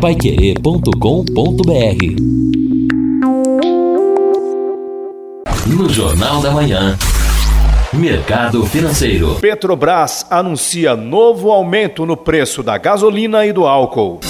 paiquerê.com.br No Jornal da Manhã. Mercado Financeiro. Petrobras anuncia novo aumento no preço da gasolina e do álcool.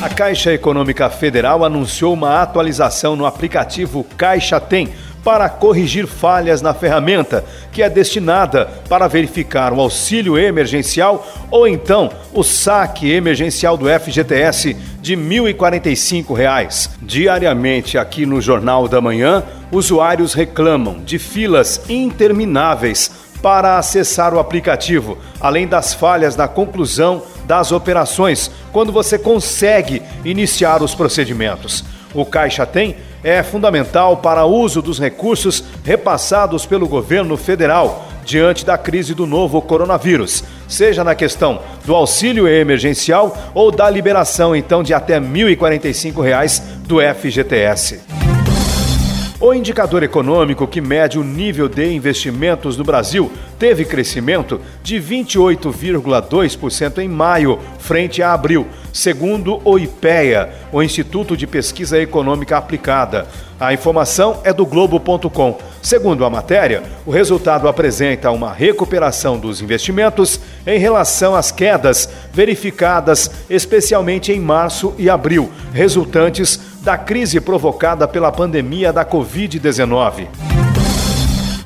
A Caixa Econômica Federal anunciou uma atualização no aplicativo Caixa Tem para corrigir falhas na ferramenta, que é destinada para verificar o auxílio emergencial ou então o saque emergencial do FGTS de R$ 1.045. Diariamente, aqui no Jornal da Manhã, usuários reclamam de filas intermináveis para acessar o aplicativo, além das falhas na conclusão das operações, quando você consegue iniciar os procedimentos. O Caixa Tem é fundamental para o uso dos recursos repassados pelo governo federal diante da crise do novo coronavírus, seja na questão do auxílio emergencial ou da liberação então de até R$ 1.045 do FGTS. O indicador econômico que mede o nível de investimentos no Brasil teve crescimento de 28,2% em maio, frente a abril, segundo o IPEA, o Instituto de Pesquisa Econômica Aplicada. A informação é do Globo.com. Segundo a matéria, o resultado apresenta uma recuperação dos investimentos em relação às quedas verificadas especialmente em março e abril, resultantes da crise provocada pela pandemia da Covid-19.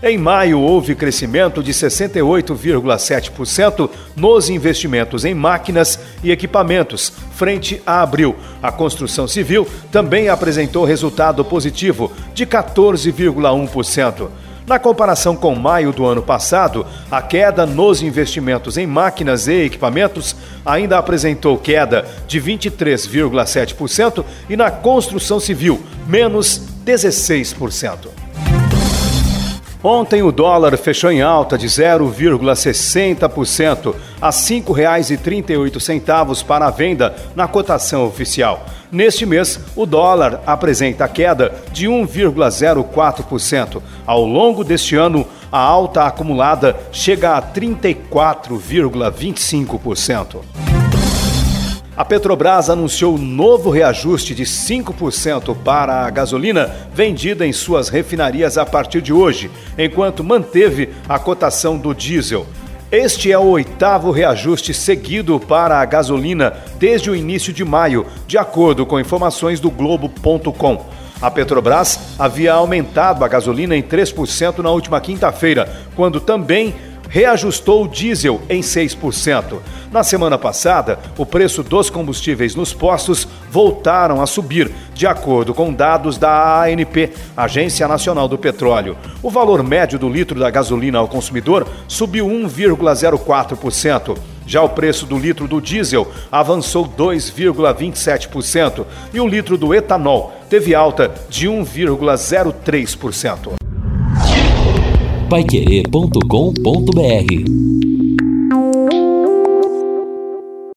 Em maio, houve crescimento de 68,7% nos investimentos em máquinas e equipamentos, frente a abril. A construção civil também apresentou resultado positivo, de 14,1%. Na comparação com maio do ano passado, a queda nos investimentos em máquinas e equipamentos ainda apresentou queda de 23,7% e na construção civil, menos 16%. Ontem o dólar fechou em alta de 0,60% a R$ 5,38 para a venda na cotação oficial. Neste mês, o dólar apresenta queda de 1,04%. Ao longo deste ano, a alta acumulada chega a 34,25%. A Petrobras anunciou novo reajuste de 5% para a gasolina vendida em suas refinarias a partir de hoje, enquanto manteve a cotação do diesel. Este é o oitavo reajuste seguido para a gasolina desde o início de maio, de acordo com informações do Globo.com. A Petrobras havia aumentado a gasolina em 3% na última quinta-feira, quando também reajustou o diesel em 6%. Na semana passada, o preço dos combustíveis nos postos voltaram a subir, de acordo com dados da ANP, Agência Nacional do Petróleo. O valor médio do litro da gasolina ao consumidor subiu 1,04%. Já o preço do litro do diesel avançou 2,27% e o litro do etanol teve alta de 1,03% paiquerê.com.br